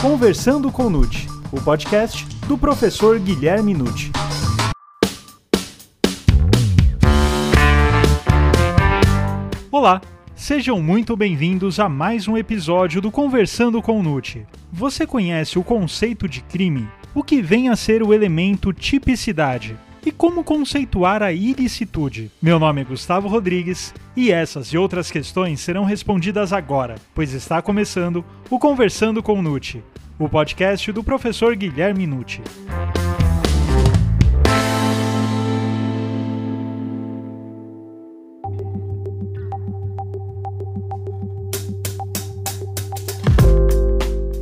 Conversando com Nute, o podcast do professor Guilherme Nute. Olá, sejam muito bem-vindos a mais um episódio do Conversando com Nute. Você conhece o conceito de crime? O que vem a ser o elemento tipicidade? E como conceituar a ilicitude? Meu nome é Gustavo Rodrigues e essas e outras questões serão respondidas agora, pois está começando o Conversando com Nute, o podcast do professor Guilherme Nucci.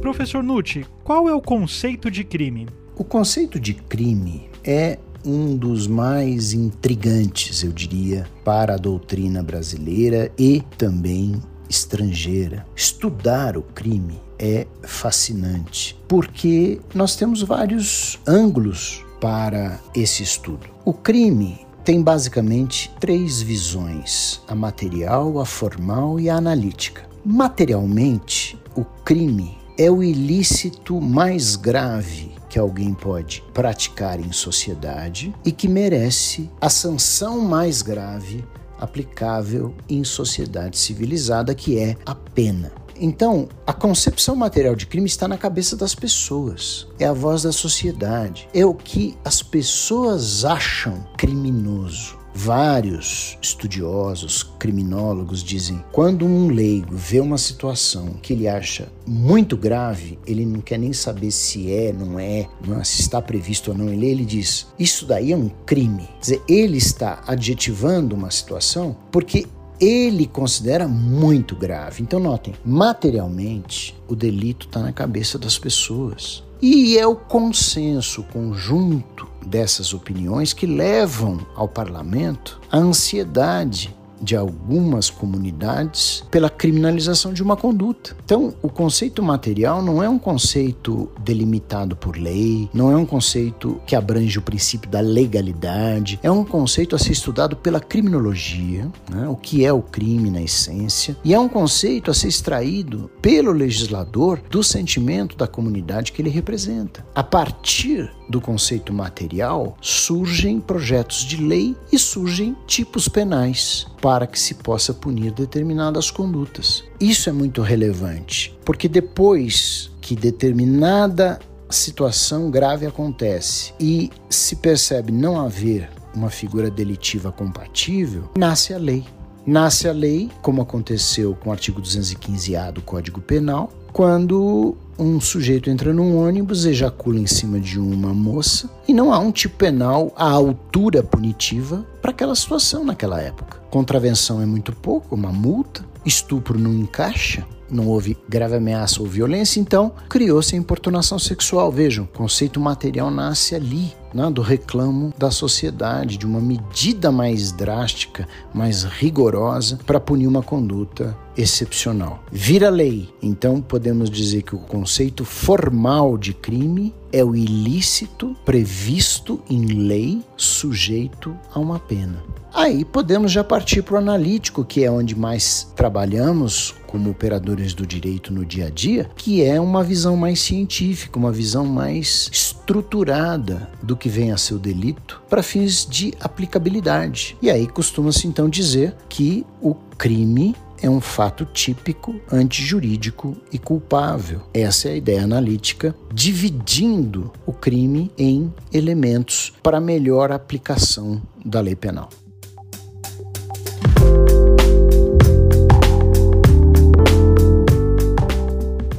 Professor Nucci, qual é o conceito de crime? O conceito de crime é um dos mais intrigantes, eu diria, para a doutrina brasileira e também estrangeira. Estudar o crime é fascinante, porque nós temos vários ângulos para esse estudo. O crime tem basicamente três visões: a material, a formal e a analítica. Materialmente, o crime é o ilícito mais grave que alguém pode praticar em sociedade e que merece a sanção mais grave aplicável em sociedade civilizada, que é a pena. Então, a concepção material de crime está na cabeça das pessoas. É a voz da sociedade. É o que as pessoas acham criminoso. Vários estudiosos, criminólogos dizem: quando um leigo vê uma situação que ele acha muito grave, ele não quer nem saber se é, não é, não é se está previsto ou não em lei, ele diz: isso daí é um crime. Quer dizer, ele está adjetivando uma situação porque ele considera muito grave. Então, notem, materialmente, o delito está na cabeça das pessoas. E é o consenso conjunto dessas opiniões que levam ao parlamento a ansiedade de algumas comunidades pela criminalização de uma conduta. Então, o conceito material não é um conceito delimitado por lei, não é um conceito que abrange o princípio da legalidade, é um conceito a ser estudado pela criminologia, né? o que é o crime na essência, e é um conceito a ser extraído pelo legislador do sentimento da comunidade que ele representa. A partir do conceito material, surgem projetos de lei e surgem tipos penais para que se possa punir determinadas condutas. Isso é muito relevante, porque depois que determinada situação grave acontece e se percebe não haver uma figura delitiva compatível, nasce a lei. Nasce a lei, como aconteceu com o artigo 215-A do Código Penal, quando um sujeito entra num ônibus, ejacula em cima de uma moça e não há um tipo penal à altura punitiva para aquela situação naquela época. Contravenção é muito pouco, uma multa, estupro não encaixa, não houve grave ameaça ou violência, então criou-se a importunação sexual. Vejam, conceito material nasce ali, né, do reclamo da sociedade, de uma medida mais drástica, mais rigorosa para punir uma conduta excepcional. Vira lei, então podemos dizer que o conceito formal de crime é o ilícito previsto em lei sujeito a uma pena. Aí podemos já partir para o analítico, que é onde mais trabalhamos como operadores do direito no dia a dia, que é uma visão mais científica, uma visão mais estruturada do que vem a ser o delito para fins de aplicabilidade. E aí costuma-se então dizer que o crime é um fato típico, antijurídico e culpável. Essa é a ideia analítica, dividindo o crime em elementos para melhor aplicação da lei penal.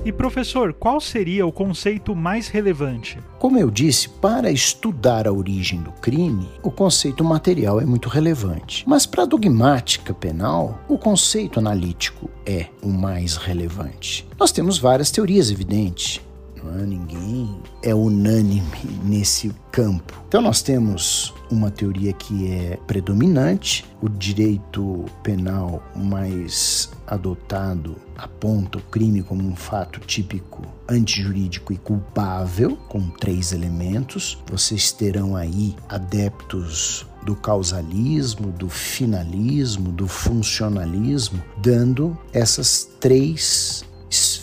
E professor, qual seria o conceito mais relevante? Como eu disse, para estudar a origem do crime, o conceito material é muito relevante. Mas para a dogmática penal, o conceito analítico é o mais relevante. Nós temos várias teorias evidentes. É? Ninguém é unânime nesse campo. Então nós temos uma teoria que é predominante, o direito penal mais adotado aponta o crime como um fato típico antijurídico e culpável, com três elementos. Vocês terão aí adeptos do causalismo, do finalismo, do funcionalismo, dando essas três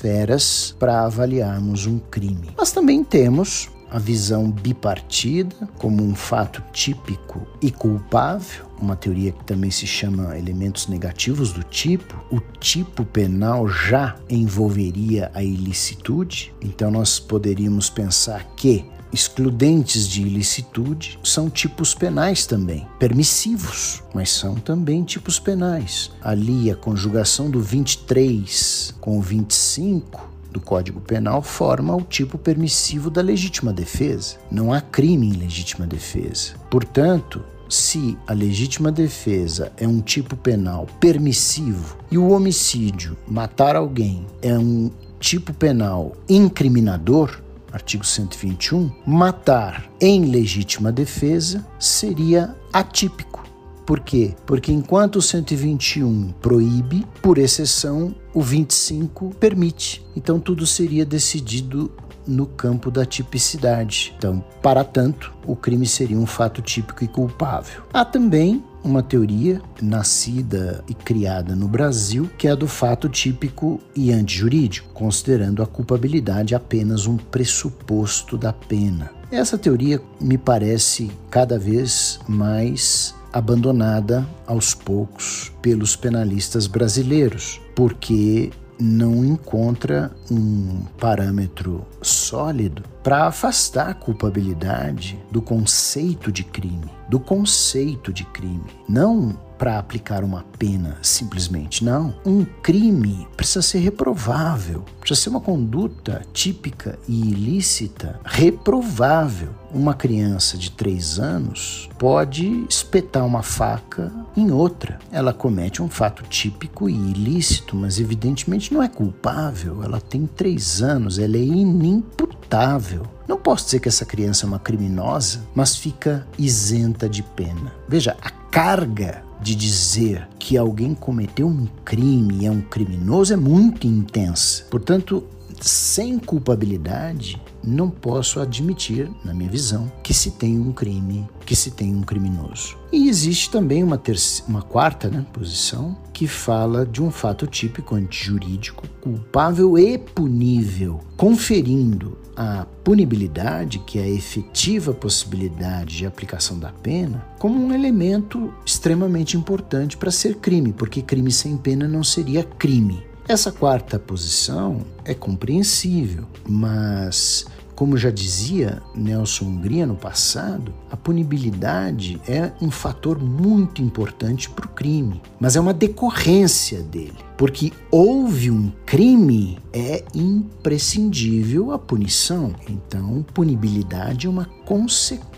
esferas para avaliarmos um crime. Mas também temos a visão bipartida como um fato típico e culpável, uma teoria que também se chama elementos negativos do tipo. O tipo penal já envolveria a ilicitude, então nós poderíamos pensar que excludentes de ilicitude são tipos penais também, permissivos, mas são também tipos penais. Ali a conjugação do 23 com o 25 do Código Penal forma o tipo permissivo da legítima defesa. Não há crime em legítima defesa. Portanto, se a legítima defesa é um tipo penal permissivo e o homicídio, matar alguém, é um tipo penal incriminador, artigo 121, matar em legítima defesa seria atípico. Por quê? Porque enquanto o 121 proíbe, por exceção, o 25 permite. Então tudo seria decidido no campo da tipicidade. Então, para tanto, o crime seria um fato típico e culpável. Há também uma teoria nascida e criada no Brasil, que é a do fato típico e antijurídico, considerando a culpabilidade apenas um pressuposto da pena. Essa teoria me parece cada vez mais abandonada aos poucos pelos penalistas brasileiros, porque não encontra um parâmetro sólido para afastar a culpabilidade do conceito de crime, do conceito de crime, não para aplicar uma pena simplesmente, não. Um crime precisa ser reprovável, precisa ser uma conduta típica e ilícita reprovável. Uma criança de três anos pode espetar uma faca em outra. Ela comete um fato típico e ilícito, mas evidentemente não é culpável. Ela tem três anos, ela é inimputável. Não posso dizer que essa criança é uma criminosa, mas fica isenta de pena. Veja, a carga de dizer que alguém cometeu um crime e é um criminoso é muito intensa. Portanto, sem culpabilidade, não posso admitir, na minha visão, que se tem um crime, que se tem um criminoso. E existe também uma, terceira, uma quarta né, posição que fala de um fato típico antijurídico, culpável e punível, conferindo a punibilidade, que é a efetiva possibilidade de aplicação da pena, como um elemento extremamente importante para ser crime, porque crime sem pena não seria crime. Essa quarta posição é compreensível, mas como já dizia Nelson Hungria no passado, a punibilidade é um fator muito importante para o crime, mas é uma decorrência dele. Porque houve um crime, é imprescindível a punição. Então, punibilidade é uma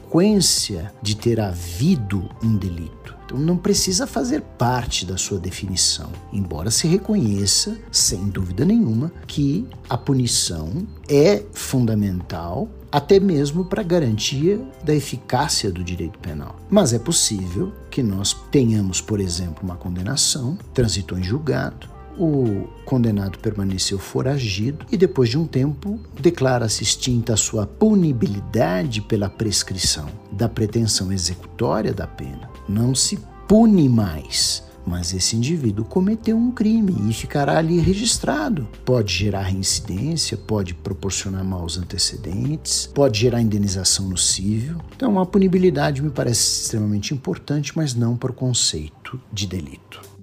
consequência de ter havido um delito. Então não precisa fazer parte da sua definição, embora se reconheça, sem dúvida nenhuma, que a punição é fundamental até mesmo para garantia da eficácia do direito penal. Mas é possível que nós tenhamos, por exemplo, uma condenação, transitou em julgado, o condenado permaneceu foragido e, depois de um tempo, declara-se extinta a sua punibilidade pela prescrição da pretensão executória da pena. Não se pune mais. Mas esse indivíduo cometeu um crime e ficará ali registrado. Pode gerar reincidência, pode proporcionar maus antecedentes, pode gerar indenização no cível. Então, a punibilidade me parece extremamente importante, mas não para o conceito de delito.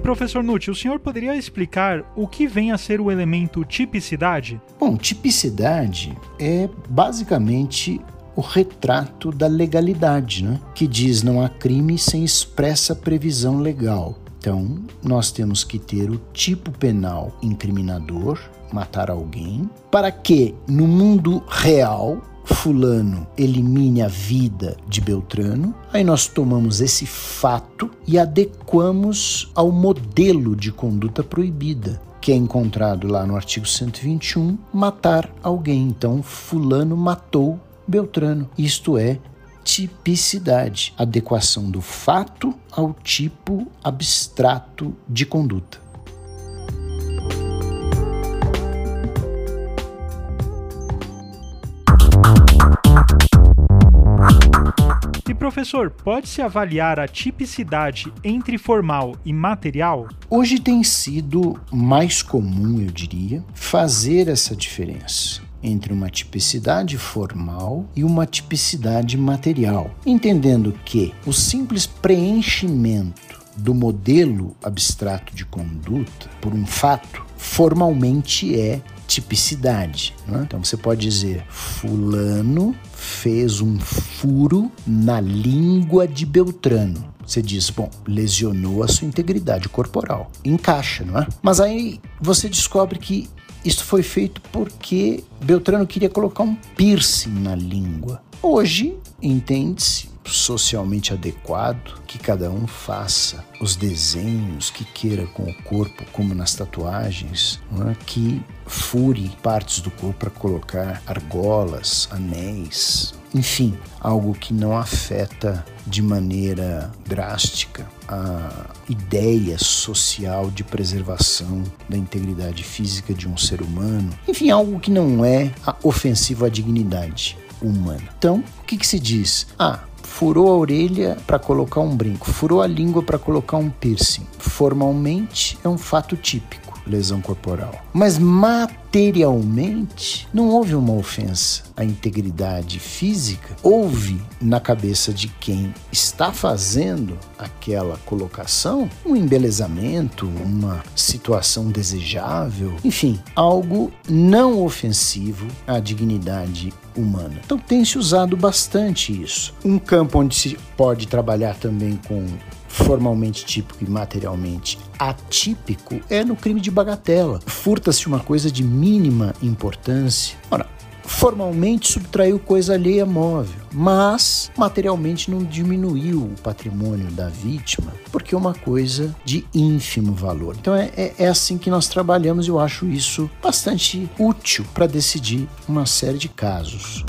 Professor Nutti, o senhor poderia explicar o que vem a ser o elemento tipicidade? Bom, tipicidade é basicamente o retrato da legalidade, né? que diz não há crime sem expressa previsão legal. Então, nós temos que ter o tipo penal incriminador, matar alguém, para que no mundo real Fulano elimine a vida de Beltrano, aí nós tomamos esse fato e adequamos ao modelo de conduta proibida, que é encontrado lá no artigo 121, matar alguém. Então, Fulano matou Beltrano. Isto é tipicidade, adequação do fato ao tipo abstrato de conduta. Professor, pode-se avaliar a tipicidade entre formal e material? Hoje tem sido mais comum, eu diria, fazer essa diferença entre uma tipicidade formal e uma tipicidade material, entendendo que o simples preenchimento do modelo abstrato de conduta por um fato formalmente é tipicidade. Né? Então você pode dizer: Fulano fez um furo na língua de Beltrano. Você diz, bom, lesionou a sua integridade corporal. Encaixa, não é? Mas aí você descobre que isso foi feito porque Beltrano queria colocar um piercing na língua. Hoje, entende-se socialmente adequado que cada um faça os desenhos que queira com o corpo, como nas tatuagens, é? que fure partes do corpo para colocar argolas, anéis, enfim, algo que não afeta de maneira drástica a ideia social de preservação da integridade física de um ser humano, enfim, algo que não é ofensivo à dignidade humana. Então, o que, que se diz? Ah, furou a orelha para colocar um brinco, furou a língua para colocar um piercing. Formalmente é um fato típico lesão corporal. Mas materialmente não houve uma ofensa à integridade física, houve na cabeça de quem está fazendo aquela colocação um embelezamento, uma situação desejável, enfim, algo não ofensivo à dignidade humana. Então tem se usado bastante isso. Um campo onde se pode trabalhar também com formalmente típico e materialmente atípico é no crime de bagatela. Furta-se uma coisa de mínima importância. Ora, formalmente subtraiu coisa alheia móvel, mas materialmente não diminuiu o patrimônio da vítima, porque é uma coisa de ínfimo valor. Então é, é, é assim que nós trabalhamos e eu acho isso bastante útil para decidir uma série de casos.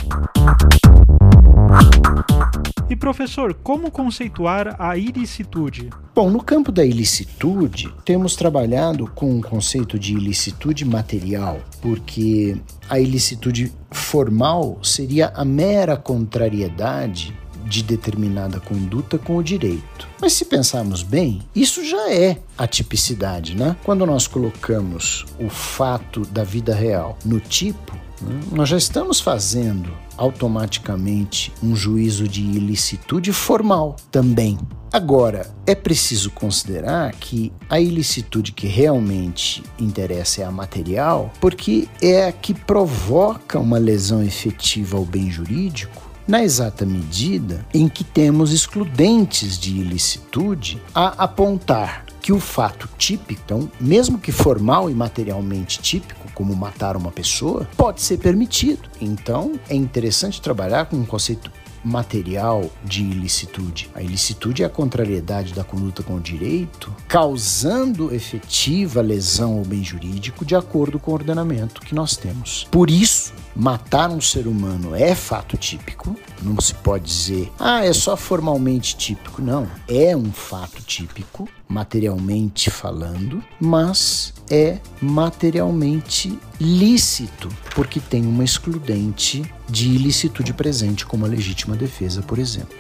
E professor, como conceituar a ilicitude? Bom, no campo da ilicitude, temos trabalhado com o conceito de ilicitude material, porque a ilicitude formal seria a mera contrariedade de determinada conduta com o direito. Mas se pensarmos bem, isso já é a tipicidade, né? Quando nós colocamos o fato da vida real no tipo, nós já estamos fazendo automaticamente um juízo de ilicitude formal também. Agora, é preciso considerar que a ilicitude que realmente interessa é a material, porque é a que provoca uma lesão efetiva ao bem jurídico na exata medida em que temos excludentes de ilicitude a apontar que o fato típico, então, mesmo que formal e materialmente típico, como matar uma pessoa, pode ser permitido. Então, é interessante trabalhar com um conceito material de ilicitude. A ilicitude é a contrariedade da conduta com o direito, causando efetiva lesão ao bem jurídico de acordo com o ordenamento que nós temos. Por isso, matar um ser humano é fato típico. Não se pode dizer, ah, é só formalmente típico. Não, é um fato típico, materialmente falando, mas é materialmente lícito, porque tem uma excludente de ilicitude presente, como a legítima defesa, por exemplo.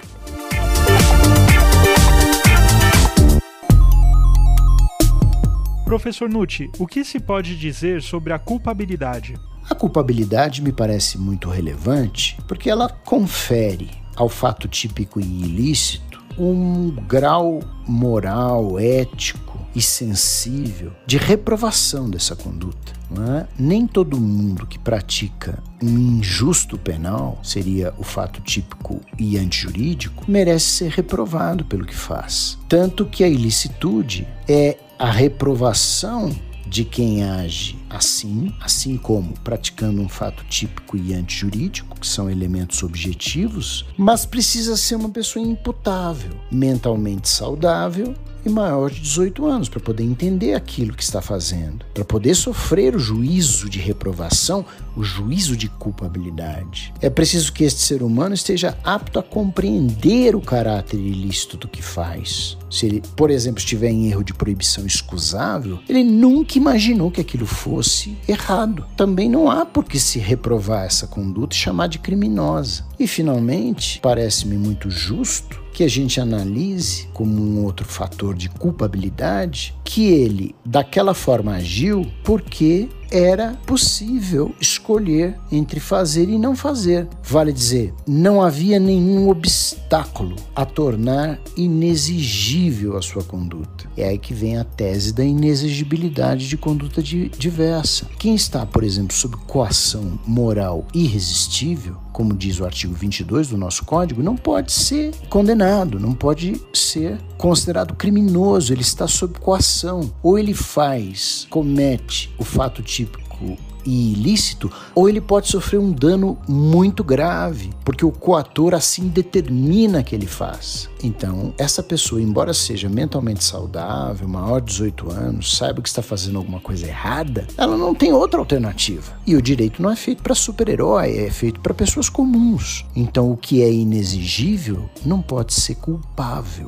Professor Nucci, o que se pode dizer sobre a culpabilidade? A culpabilidade me parece muito relevante porque ela confere ao fato típico e ilícito um grau moral, ético e sensível de reprovação dessa conduta. É? Nem todo mundo que pratica um injusto penal, seria o fato típico e antijurídico, merece ser reprovado pelo que faz. Tanto que a ilicitude é a reprovação de quem age assim, assim como praticando um fato típico e antijurídico, que são elementos objetivos, mas precisa ser uma pessoa imputável, mentalmente saudável e maior de 18 anos para poder entender aquilo que está fazendo, para poder sofrer o juízo de reprovação, o juízo de culpabilidade. É preciso que este ser humano esteja apto a compreender o caráter ilícito do que faz. Se ele, por exemplo, estiver em erro de proibição excusável, ele nunca imaginou que aquilo fosse errado. Também não há por que se reprovar essa conduta e chamar de criminosa. E finalmente, parece-me muito justo que a gente analise como um outro fator de culpabilidade que ele daquela forma agiu porque era possível escolher entre fazer e não fazer. Vale dizer, não havia nenhum obstáculo a tornar inexigível a sua conduta. É aí que vem a tese da inexigibilidade de conduta diversa. Quem está, por exemplo, sob coação moral irresistível, como diz o artigo 22 do nosso código, não pode ser condenado, não pode ser considerado criminoso, ele está sob coação. Ou ele faz, comete o fato e ilícito, ou ele pode sofrer um dano muito grave, porque o coator assim determina que ele faz. Então, essa pessoa, embora seja mentalmente saudável, maior de 18 anos, saiba que está fazendo alguma coisa errada, ela não tem outra alternativa. E o direito não é feito para super-herói, é feito para pessoas comuns. Então, o que é inexigível não pode ser culpável.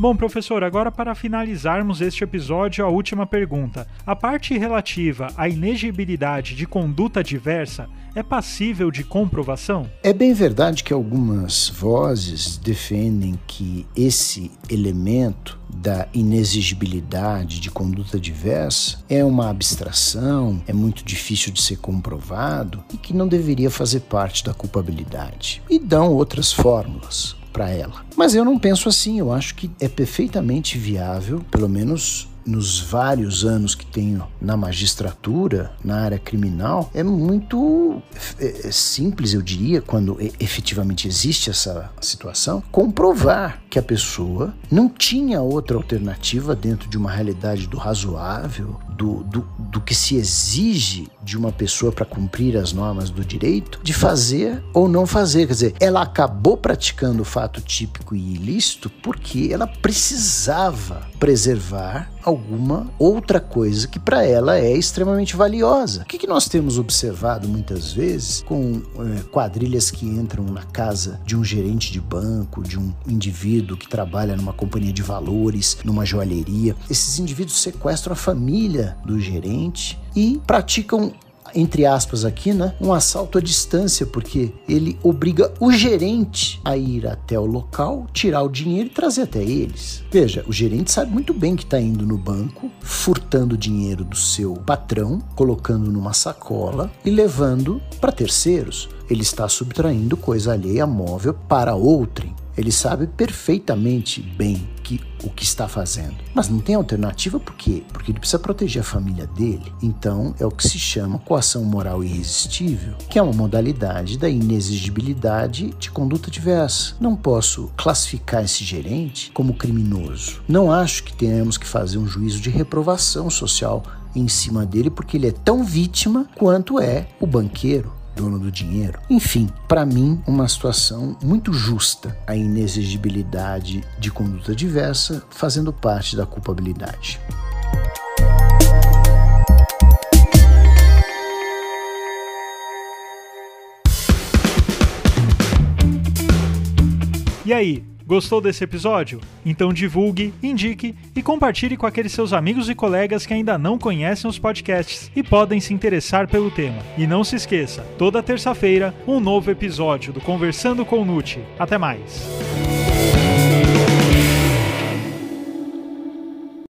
Bom, professor, agora para finalizarmos este episódio, a última pergunta. A parte relativa à inegibilidade de conduta diversa é passível de comprovação? É bem verdade que algumas vozes defendem que esse elemento da inexigibilidade de conduta diversa é uma abstração, é muito difícil de ser comprovado e que não deveria fazer parte da culpabilidade. E dão outras fórmulas para ela. Mas eu não penso assim, eu acho que é perfeitamente viável, pelo menos nos vários anos que tenho na magistratura, na área criminal, é muito é, é simples, eu diria, quando efetivamente existe essa situação, comprovar que a pessoa não tinha outra alternativa dentro de uma realidade do razoável, do, do, do que se exige de uma pessoa para cumprir as normas do direito, de fazer ou não fazer. Quer dizer, ela acabou praticando o fato típico e ilícito porque ela precisava preservar alguma outra coisa que para ela é extremamente valiosa. O que, que nós temos observado muitas vezes com é, quadrilhas que entram na casa de um gerente de banco, de um indivíduo que trabalha numa companhia de valores, numa joalheria? Esses indivíduos sequestram a família do gerente e praticam entre aspas aqui, né, um assalto à distância, porque ele obriga o gerente a ir até o local, tirar o dinheiro e trazer até eles. Veja, o gerente sabe muito bem que está indo no banco, furtando o dinheiro do seu patrão, colocando numa sacola e levando para terceiros. Ele está subtraindo coisa alheia móvel para outrem. Ele sabe perfeitamente bem que, o que está fazendo. Mas não tem alternativa por quê? Porque ele precisa proteger a família dele. Então é o que se chama coação moral irresistível, que é uma modalidade da inexigibilidade de conduta diversa. Não posso classificar esse gerente como criminoso. Não acho que tenhamos que fazer um juízo de reprovação social em cima dele, porque ele é tão vítima quanto é o banqueiro dono do dinheiro. Enfim, para mim, uma situação muito justa a inexigibilidade de conduta diversa fazendo parte da culpabilidade. E aí, Gostou desse episódio? Então divulgue, indique e compartilhe com aqueles seus amigos e colegas que ainda não conhecem os podcasts e podem se interessar pelo tema. E não se esqueça, toda terça-feira, um novo episódio do Conversando com o Nute. Até mais!